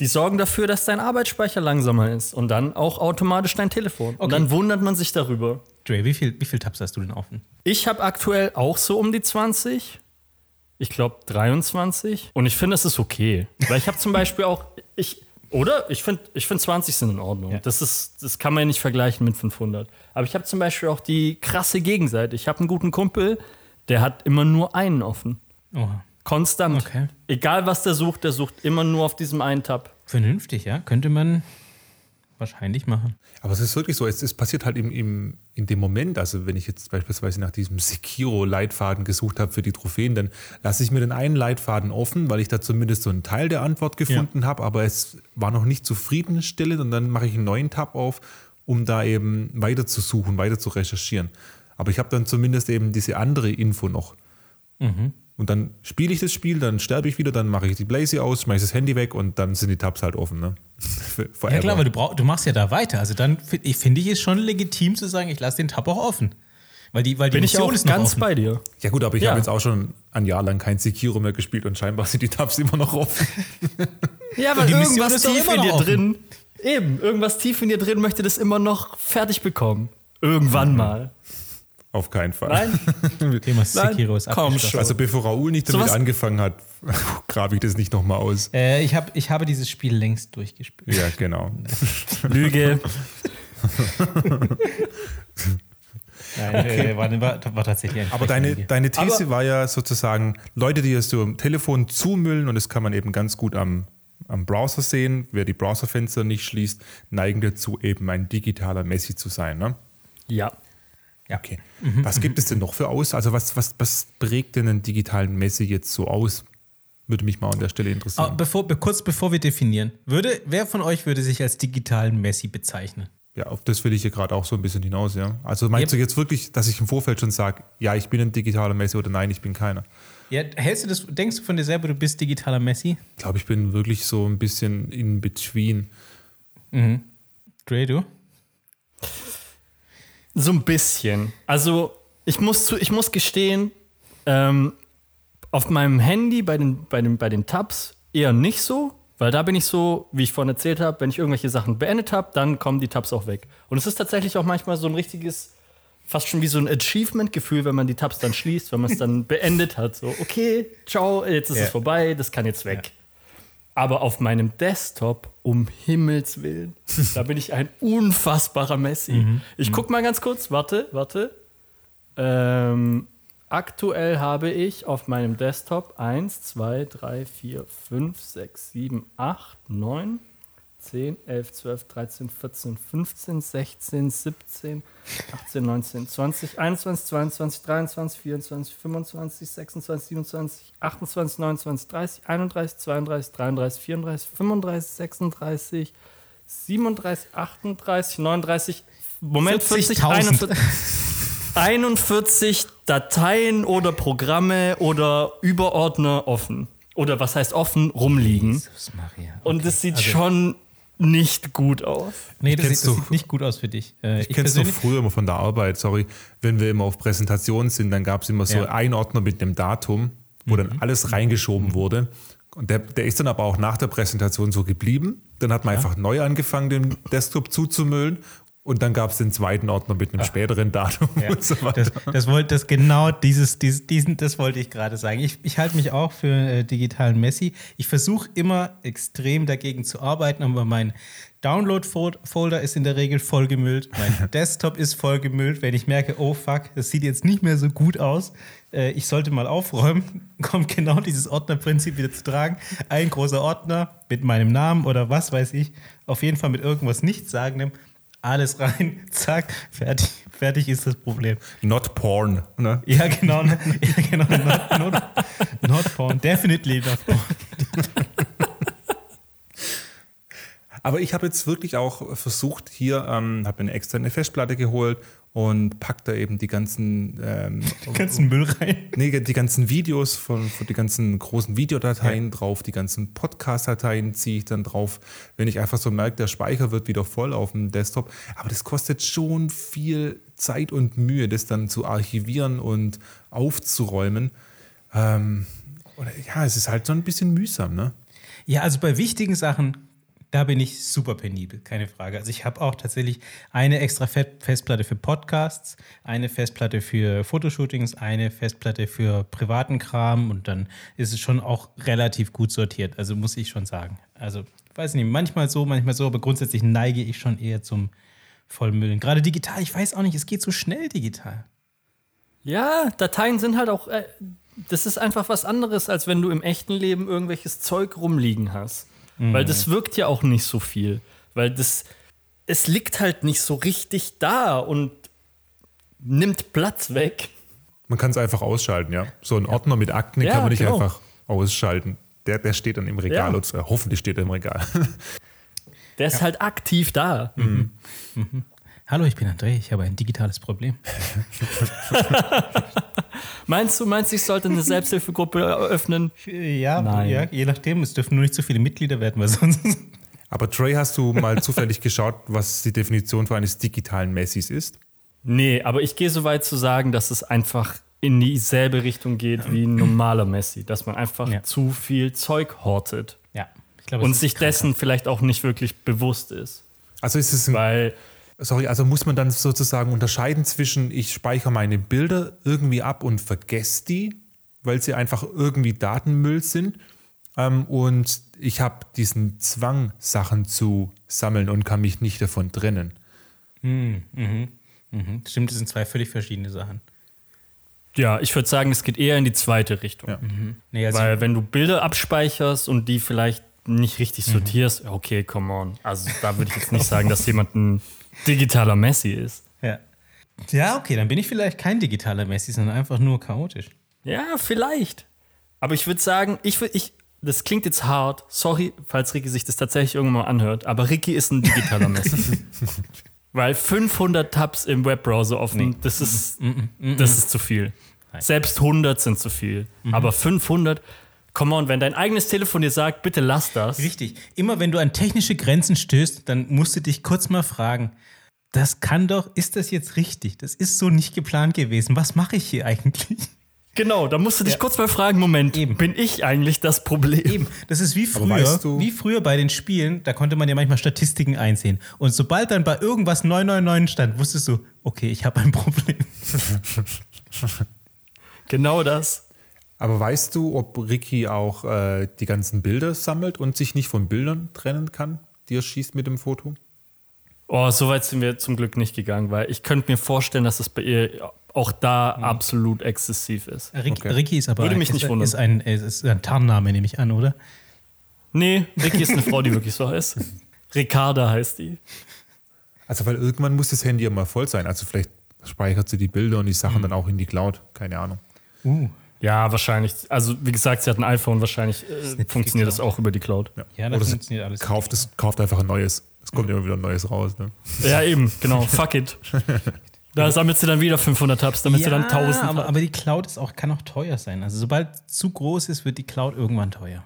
Die sorgen dafür, dass dein Arbeitsspeicher langsamer ist und dann auch automatisch dein Telefon. Und Okay. dann wundert man sich darüber. Dre, wie viel, wie viel Tabs hast du denn offen? Ich habe aktuell auch so um die 20. Ich glaube 23. Und ich finde, das ist okay. Weil ich habe zum Beispiel auch, ich, oder? Ich finde ich find 20 sind in Ordnung. Ja. Das, ist, das kann man ja nicht vergleichen mit 500. Aber ich habe zum Beispiel auch die krasse Gegenseite. Ich habe einen guten Kumpel, der hat immer nur einen offen. Oha. Konstant. Okay. Egal was der sucht, der sucht immer nur auf diesem einen Tab. Vernünftig, ja. Könnte man wahrscheinlich machen. Aber es ist wirklich so, es, es passiert halt im, im, in dem Moment, also wenn ich jetzt beispielsweise nach diesem Sekiro-Leitfaden gesucht habe für die Trophäen, dann lasse ich mir den einen Leitfaden offen, weil ich da zumindest so einen Teil der Antwort gefunden habe, aber es war noch nicht zufriedenstellend und dann mache ich einen neuen Tab auf, um da eben weiter zu suchen, weiter zu recherchieren. Aber ich habe dann zumindest eben diese andere Info noch. Und dann spiele ich das Spiel, dann sterbe ich wieder, dann mache ich die Blaze aus, schmeiße das Handy weg und dann sind die Tabs halt offen. Ne? Für- Ja klar, weil du, brauch, du machst ja da weiter. Also dann ich finde ich es schon legitim zu sagen, ich lasse den Tab auch offen. Weil die, weil die Bin ich Mission auch ist ganz offen. bei dir. Ja gut, aber ich Ja. habe jetzt auch schon ein Jahr lang kein Sekiro mehr gespielt und scheinbar sind die Tabs immer noch offen. Ja, Mission irgendwas ist tief in dir offen. drin, eben, irgendwas tief in dir drin möchte das immer noch fertig bekommen. Irgendwann Mhm. mal. Auf keinen Fall. Nein? Thema Sekiro ist komm schon. Also bevor Raoul nicht damit Sowas- angefangen hat, grabe ich das nicht nochmal aus. Äh, ich, hab, ich habe dieses Spiel längst durchgespielt. Ja, genau. Lüge. Nein, äh, war, war, war tatsächlich ein Aber deine, deine These Aber- war ja sozusagen, Leute, die es so im Telefon zumüllen, und das kann man eben ganz gut am, am Browser sehen, wer die Browserfenster nicht schließt, neigen dazu, eben ein digitaler Messi zu sein. Ne? Ja. Ja. Okay. Was gibt es denn noch für aus? Also was, was, was prägt denn einen digitalen Messi jetzt so aus? Würde mich mal an der Stelle Ah, interessieren. bevor, be- kurz bevor wir definieren, würde, wer von euch würde sich als digitalen Messi bezeichnen? Ja, auf das will ich hier gerade auch so ein bisschen hinaus, ja. Also meinst Yep. du jetzt wirklich, dass ich im Vorfeld schon sage, ja, ich bin ein digitaler Messi oder nein, ich bin keiner? Ja, hältst du das, denkst du von dir selber, du bist digitaler Messi? Ich glaube, ich bin wirklich so ein bisschen in between. Dre, du? So ein bisschen. Also, ich muss, zu, ich muss gestehen, ähm, auf meinem Handy bei den, bei, den, bei den Tabs eher nicht so, weil da bin ich so, wie ich vorhin erzählt habe, wenn ich irgendwelche Sachen beendet habe, dann kommen die Tabs auch weg. Und es ist tatsächlich auch manchmal so ein richtiges, fast schon wie so ein Achievement-Gefühl, wenn man die Tabs dann schließt, wenn man es dann beendet hat. So, okay, ciao, jetzt ist Ja. es vorbei, das kann jetzt weg. Aber auf meinem Desktop, um Himmels Willen, da bin ich ein unfassbarer Messi. Ich guck mal ganz kurz, warte, warte. Ähm, aktuell habe ich auf meinem Desktop 1, 2, 3, 4, 5, 6, 7, 8, 9, 10, 11, 12, 13, 14, 15, 16, 17, 18, 19, 20, 21, 22, 23, 24, 25, 26, 27, 28, 29, 30, 31, 32, 33, 34, 35, 36, 37, 38, 39, Moment, 40, 40.000. 41, 41 Dateien oder Programme oder Überordner offen. Oder was heißt offen? Rumliegen. Jesus Maria. Und Okay, das sieht also- schon nicht gut aus. Nee, das, sieht, das doch. sieht nicht gut aus für dich. Äh, Ich kenne es doch persönlich- früher immer von der Arbeit, sorry. Wenn wir immer auf Präsentationen sind, dann gab es immer so Ja. einen Ordner mit einem Datum, wo dann alles reingeschoben wurde. Und der, der ist dann aber auch nach der Präsentation so geblieben. Dann hat man einfach neu angefangen, den Desktop zuzumüllen. Und dann gab es den zweiten Ordner mit einem späteren Datum Ja, und so weiter. das, das wollte das genau dieses, dieses diesen das wollte ich gerade sagen. Ich, ich halte mich auch für äh, digitalen Messi. Ich versuche immer extrem dagegen zu arbeiten, aber mein Download-Folder ist in der Regel vollgemüllt. Mein Desktop ist vollgemüllt. Wenn ich merke, oh fuck, das sieht jetzt nicht mehr so gut aus, äh, ich sollte mal aufräumen, kommt genau dieses Ordnerprinzip wieder zu tragen. Ein großer Ordner mit meinem Namen oder was weiß ich, auf jeden Fall mit irgendwas Nichtssagendem. Alles rein, zack, fertig, fertig ist das Problem. Not porn. Ne? Ja, genau. ne? Ja, genau. Not, not, not porn. Definitely not porn. Aber ich habe jetzt wirklich auch versucht, hier, ähm, habe eine externe Festplatte geholt und pack da eben die ganzen, ähm, Ganzen Müll rein. nee, die ganzen Videos von, von die ganzen großen Videodateien drauf, die ganzen Podcast-Dateien ziehe ich dann drauf, wenn ich einfach so merke, der Speicher wird wieder voll auf dem Desktop. Aber das kostet schon viel Zeit und Mühe, das dann zu archivieren und aufzuräumen. Ähm, oder, ja, es ist halt so ein bisschen mühsam, ne? Ja, also bei wichtigen Sachen, da bin ich super penibel, keine Frage. Also ich habe auch tatsächlich eine extra Fe- Festplatte für Podcasts, eine Festplatte für Fotoshootings, eine Festplatte für privaten Kram und dann ist es schon auch relativ gut sortiert. Also muss ich schon sagen. Also weiß nicht, manchmal so, manchmal so, aber grundsätzlich neige ich schon eher zum Vollmüllen. Gerade digital, ich weiß auch nicht, es geht so schnell digital. Ja, Dateien sind halt auch. Äh, das ist einfach was anderes, als wenn du im echten Leben irgendwelches Zeug rumliegen hast. Weil das wirkt ja auch nicht so viel. Weil das. Es liegt halt nicht so richtig da und nimmt Platz weg. Man kann es einfach ausschalten, ja. So ein Ordner mit Akten Ja, kann man nicht genau. einfach ausschalten. Der, der steht dann im Regal Ja. und äh, hoffentlich steht er im Regal. Der ist halt aktiv da. Hallo, ich bin André, ich habe ein digitales Problem. Meinst du, meinst du, ich sollte eine Selbsthilfegruppe eröffnen? Ja, Nein. ja, je nachdem, es dürfen nur nicht zu viele Mitglieder werden, weil sonst. Aber Trey, hast du mal zufällig geschaut, was die Definition für eines digitalen Messis ist? Nee, aber ich gehe so weit zu sagen, dass es einfach in dieselbe Richtung geht wie ein normaler Messi. Dass man einfach Ja. zu viel Zeug hortet. Ja, ich glaube, Und es sich dessen vielleicht auch nicht wirklich bewusst ist. Also ist es ein, Weil, sorry, also muss man dann sozusagen unterscheiden zwischen, ich speichere meine Bilder irgendwie ab und vergesse die, weil sie einfach irgendwie Datenmüll sind. Ähm, und ich habe diesen Zwang, Sachen zu sammeln und kann mich nicht davon trennen. Mhm. Stimmt, das sind zwei völlig verschiedene Sachen. ja, ich würde sagen, es geht eher in die zweite Richtung. Ja. Nee, also Weil wenn du Bilder abspeicherst und die vielleicht nicht richtig Mhm. sortierst, okay, come on. Also da würde ich jetzt nicht sagen, dass jemand ein digitaler Messi ist. ja. ja, okay, dann bin ich vielleicht kein digitaler Messi, sondern einfach nur chaotisch. Ja, vielleicht. Aber ich würde sagen, ich ich, das klingt jetzt hart. Sorry, falls Ricky sich das tatsächlich irgendwann mal anhört, aber Ricky ist ein digitaler Messi. Weil 500 Tabs im Webbrowser offen, das ist, das ist zu viel. Selbst 100 sind zu viel. Aber 500, come on, wenn dein eigenes Telefon dir sagt, bitte lass das. Richtig. Immer wenn du an technische Grenzen stößt, dann musst du dich kurz mal fragen, das kann doch, ist das jetzt richtig? Das ist so nicht geplant gewesen. Was mache ich hier eigentlich? Genau, da musst du dich Ja. kurz mal fragen, Moment, Eben. bin ich eigentlich das Problem? Eben, das ist wie früher, weißt du- wie früher bei den Spielen, da konnte man ja manchmal Statistiken einsehen. Und sobald dann bei irgendwas 999 stand, wusstest du, okay, ich habe ein Problem. Genau das. Aber weißt du, ob Ricky auch äh, die ganzen Bilder sammelt und sich nicht von Bildern trennen kann, die er schießt mit dem Foto? Oh, so weit sind wir zum Glück nicht gegangen, weil ich könnte mir vorstellen, dass es bei ihr auch da absolut exzessiv ist. Rick, Okay. Ricky ist aber Würde mich ist, nicht wundern. ist, ein, ist ein Tarnname, nehme ich an, oder? Nee, Ricky ist eine Frau, die wirklich so heißt. Ricarda heißt die. Also, weil irgendwann muss das Handy ja mal voll sein. Also, vielleicht speichert sie die Bilder und die Sachen dann auch in die Cloud. Keine Ahnung. Uh. Ja, wahrscheinlich. Also, wie gesagt, sie hat ein iPhone, wahrscheinlich äh, funktioniert das auch über die Cloud. Ja, das Oder sie funktioniert alles. Kauft, es, kauft einfach ein neues. Es kommt immer wieder ein neues raus. Ne? Ja, eben, genau. Fuck it. Da sammelt sie dann wieder 500 Tabs, damit sie dann 1000 aber, hat. aber die Cloud ist auch, kann auch teuer sein. Also sobald zu groß ist, wird die Cloud irgendwann teuer.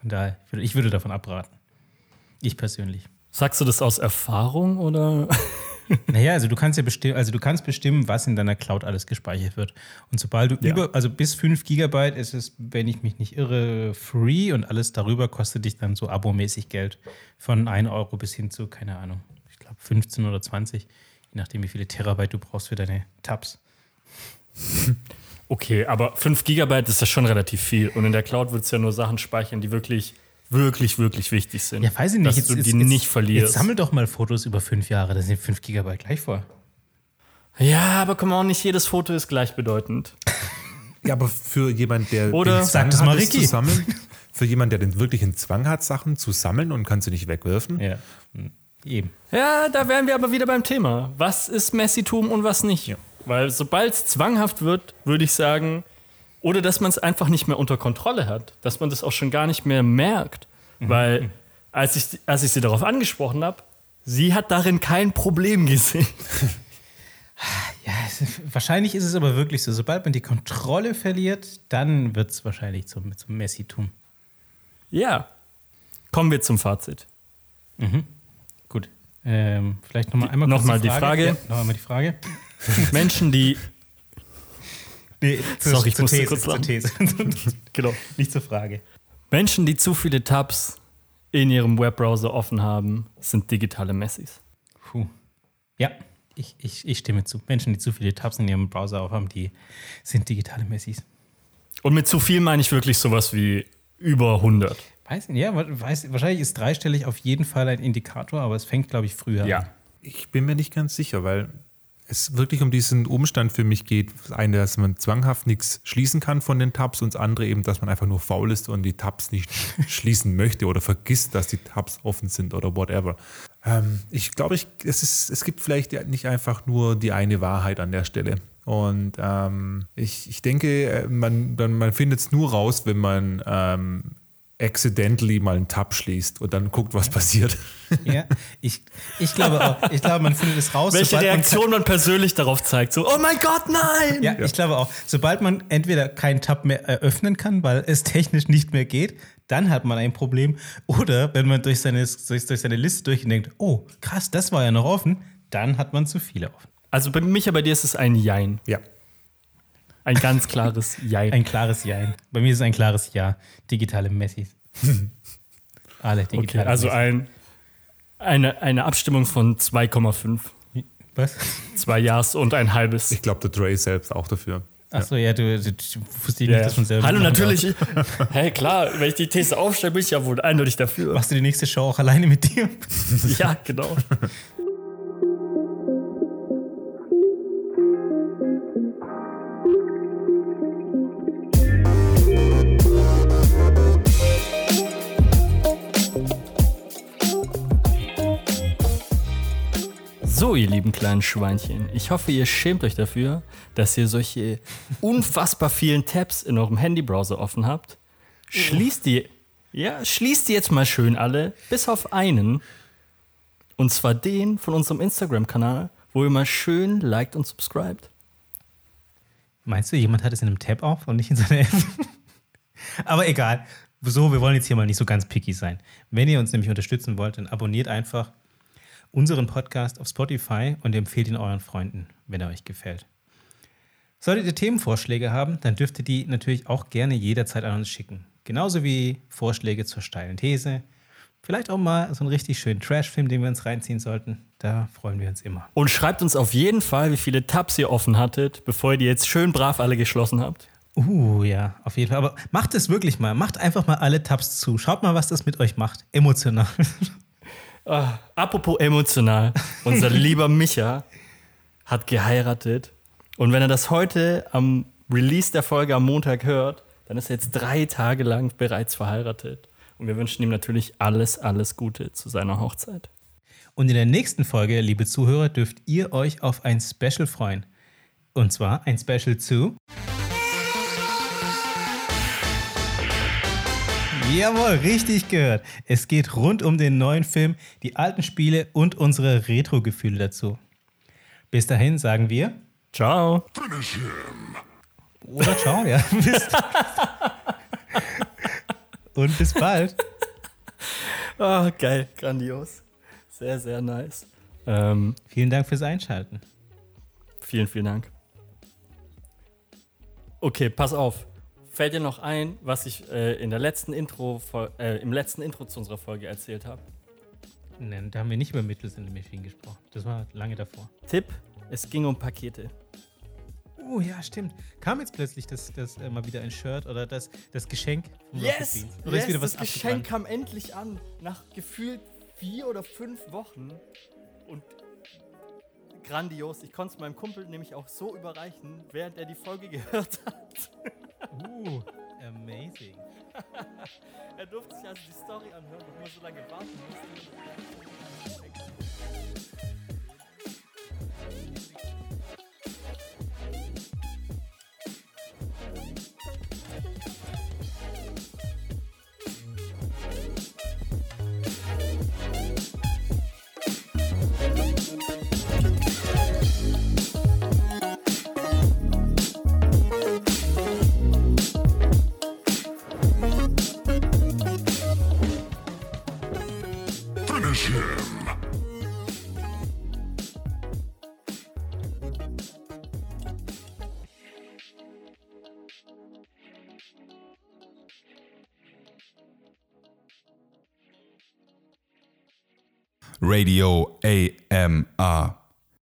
Von daher, ich würde, ich würde davon abraten. Ich persönlich. Sagst du das aus Erfahrung oder? Naja, also du kannst ja bestimmen, also du kannst bestimmen, was in deiner Cloud alles gespeichert wird. Und sobald du Ja. über, also bis 5 Gigabyte ist es, wenn ich mich nicht irre, free und alles darüber kostet dich dann so abomäßig Geld. Von 1 Euro bis hin zu, keine Ahnung, ich glaube 15 oder 20, je nachdem, wie viele Terabyte du brauchst für deine Tabs. Okay, aber 5 Gigabyte ist ja schon relativ viel. Und in der Cloud wird es ja nur Sachen speichern, die wirklich, wirklich, wirklich wichtig sind. Ja, weiß ich nicht. Dass du die nicht verlierst. Jetzt sammel doch mal Fotos über fünf Jahre, da sind 5 Gigabyte gleich vor. ja, aber komm on, nicht jedes Foto ist gleichbedeutend. Ja, aber für jemand, der Oder- den Sag Zwang das mal, hat, es Ricky. zu sammeln, für jemand, der den wirklichen Zwang hat, Sachen zu sammeln und kann sie nicht wegwerfen, Ja. Hm. Eben. Ja, da wären wir aber wieder beim Thema. Was ist Messitum und was nicht? Weil sobald es zwanghaft wird, würde ich sagen, oder dass man es einfach nicht mehr unter Kontrolle hat, dass man das auch schon gar nicht mehr merkt. Weil als ich, als ich sie darauf angesprochen habe, sie hat darin kein Problem gesehen. Ja, wahrscheinlich ist es aber wirklich so. Sobald man die Kontrolle verliert, dann wird es wahrscheinlich zum, zum Messitum. Ja. Kommen wir zum Fazit. Gut. Ähm, vielleicht nochmal einmal noch kurz mal die Frage. Ja, noch einmal die Frage. Menschen, die. Nee, zur, Sorry, ich zur musste These, kurz zur. These. Genau. Nicht zur Frage. Menschen, die zu viele Tabs in ihrem Webbrowser offen haben, sind digitale Messis. Puh. Ja, ich, ich, ich stimme zu. Menschen, die zu viele Tabs in ihrem Browser aufhaben, die sind digitale Messis. Und mit zu viel meine ich wirklich sowas wie über 100. Weiß nicht, ja, weiß, wahrscheinlich ist dreistellig auf jeden Fall ein Indikator, aber es fängt, glaube ich, früher an. Ich bin mir nicht ganz sicher, weil es wirklich um diesen Umstand für mich geht. Das eine, dass man zwanghaft nichts schließen kann von den Tabs und das andere eben, dass man einfach nur faul ist und die Tabs nicht schließen möchte oder vergisst, dass die Tabs offen sind oder whatever. Ähm, ich glaube, ich, es, ist, es gibt vielleicht nicht einfach nur die eine Wahrheit an der Stelle. Und ähm, ich, ich denke, äh, man, man findet es nur raus, wenn man ähm, accidentally mal einen Tab schließt und dann guckt, was passiert. Ja, ich, ich glaube auch. Ich glaube, man findet es raus. Welche sobald man Reaktion man persönlich darauf zeigt. So, oh mein Gott, nein! Ja, ich glaube auch. Sobald man entweder keinen Tab mehr eröffnen kann, weil es technisch nicht mehr geht, dann hat man ein Problem. Oder wenn man durch seine, durch, durch seine Liste durch und denkt, oh, krass, das war ja noch offen, dann hat man zu viele offen. Also bei Micha, bei dir ist es ein Jein. Ja. Ein ganz klares Jein. Ein klares Jein. Bei mir ist es ein klares Ja. Digitale Messis. Alle okay, digitale also Messis. ein, eine, eine Abstimmung von 2,5. Was? Zwei Ja's und ein halbes. Ich glaube, der Dre selbst auch dafür. Achso, ja, du, du, du wusste ich Ja, nicht, dass man selber. Hallo, natürlich. hey, klar, wenn ich die These aufstelle, bin ich ja wohl eindeutig dafür. Machst du die nächste Show auch alleine mit dir? Ja, genau. Lieben kleinen Schweinchen, ich hoffe, ihr schämt euch dafür, dass ihr solche unfassbar vielen Tabs in eurem Handybrowser offen habt. Schließt die, ja, schließt die jetzt mal schön alle, bis auf einen. Und zwar den von unserem Instagram-Kanal, wo ihr mal schön liked und subscribed. Meinst du, jemand hat es in einem Tab auf und nicht in seiner App? Aber egal. So, wir wollen jetzt hier mal nicht so ganz picky sein. Wenn ihr uns nämlich unterstützen wollt, dann abonniert einfach unseren Podcast auf Spotify und empfehlt ihn euren Freunden, wenn er euch gefällt. Solltet ihr Themenvorschläge haben, dann dürft ihr die natürlich auch gerne jederzeit an uns schicken. Genauso wie Vorschläge zur steilen These. Vielleicht auch mal so einen richtig schönen Trash-Film, den wir uns reinziehen sollten. Da freuen wir uns immer. Und schreibt uns auf jeden Fall, wie viele Tabs ihr offen hattet, bevor ihr die jetzt schön brav alle geschlossen habt. Uh, ja, auf jeden Fall. Aber macht es wirklich mal. Macht einfach mal alle Tabs zu. Schaut mal, was das mit euch macht. Emotional. Ah, apropos emotional, unser lieber Micha hat geheiratet. Und wenn er das heute am Release der Folge am Montag hört, dann ist er jetzt drei Tage lang bereits verheiratet. Und wir wünschen ihm natürlich alles, alles Gute zu seiner Hochzeit. Und in der nächsten Folge, liebe Zuhörer, dürft ihr euch auf ein Special freuen. Und zwar ein Special zu. Jawohl, richtig gehört. Es geht rund um den neuen Film, die alten Spiele und unsere Retro-Gefühle dazu. Bis dahin sagen wir. Ciao. Oder ciao, ja. Bis und bis bald. Ah, geil, grandios. Sehr, sehr nice. Ähm, Vielen Dank fürs Einschalten. vielen, vielen Dank. Okay, pass auf. Fällt dir noch ein, was ich äh, in der letzten Intro, äh, im letzten Intro zu unserer Folge erzählt habe? Nein, da haben wir nicht über Mittels in the Machine gesprochen. Das war lange davor. Tipp: Es ging um Pakete. Oh ja, stimmt. Kam jetzt plötzlich das, das äh, mal wieder ein Shirt oder das, das Geschenk Yes! Oder yes ist wieder was das Geschenk kam endlich an. Nach gefühlt vier oder fünf Wochen. Und grandios. Ich konnte es meinem Kumpel nämlich auch so überreichen, während er die Folge gehört hat. Uh, amazing. Er durfte sich also die Story anhören, bevor er so lange warten musste. Radio AMR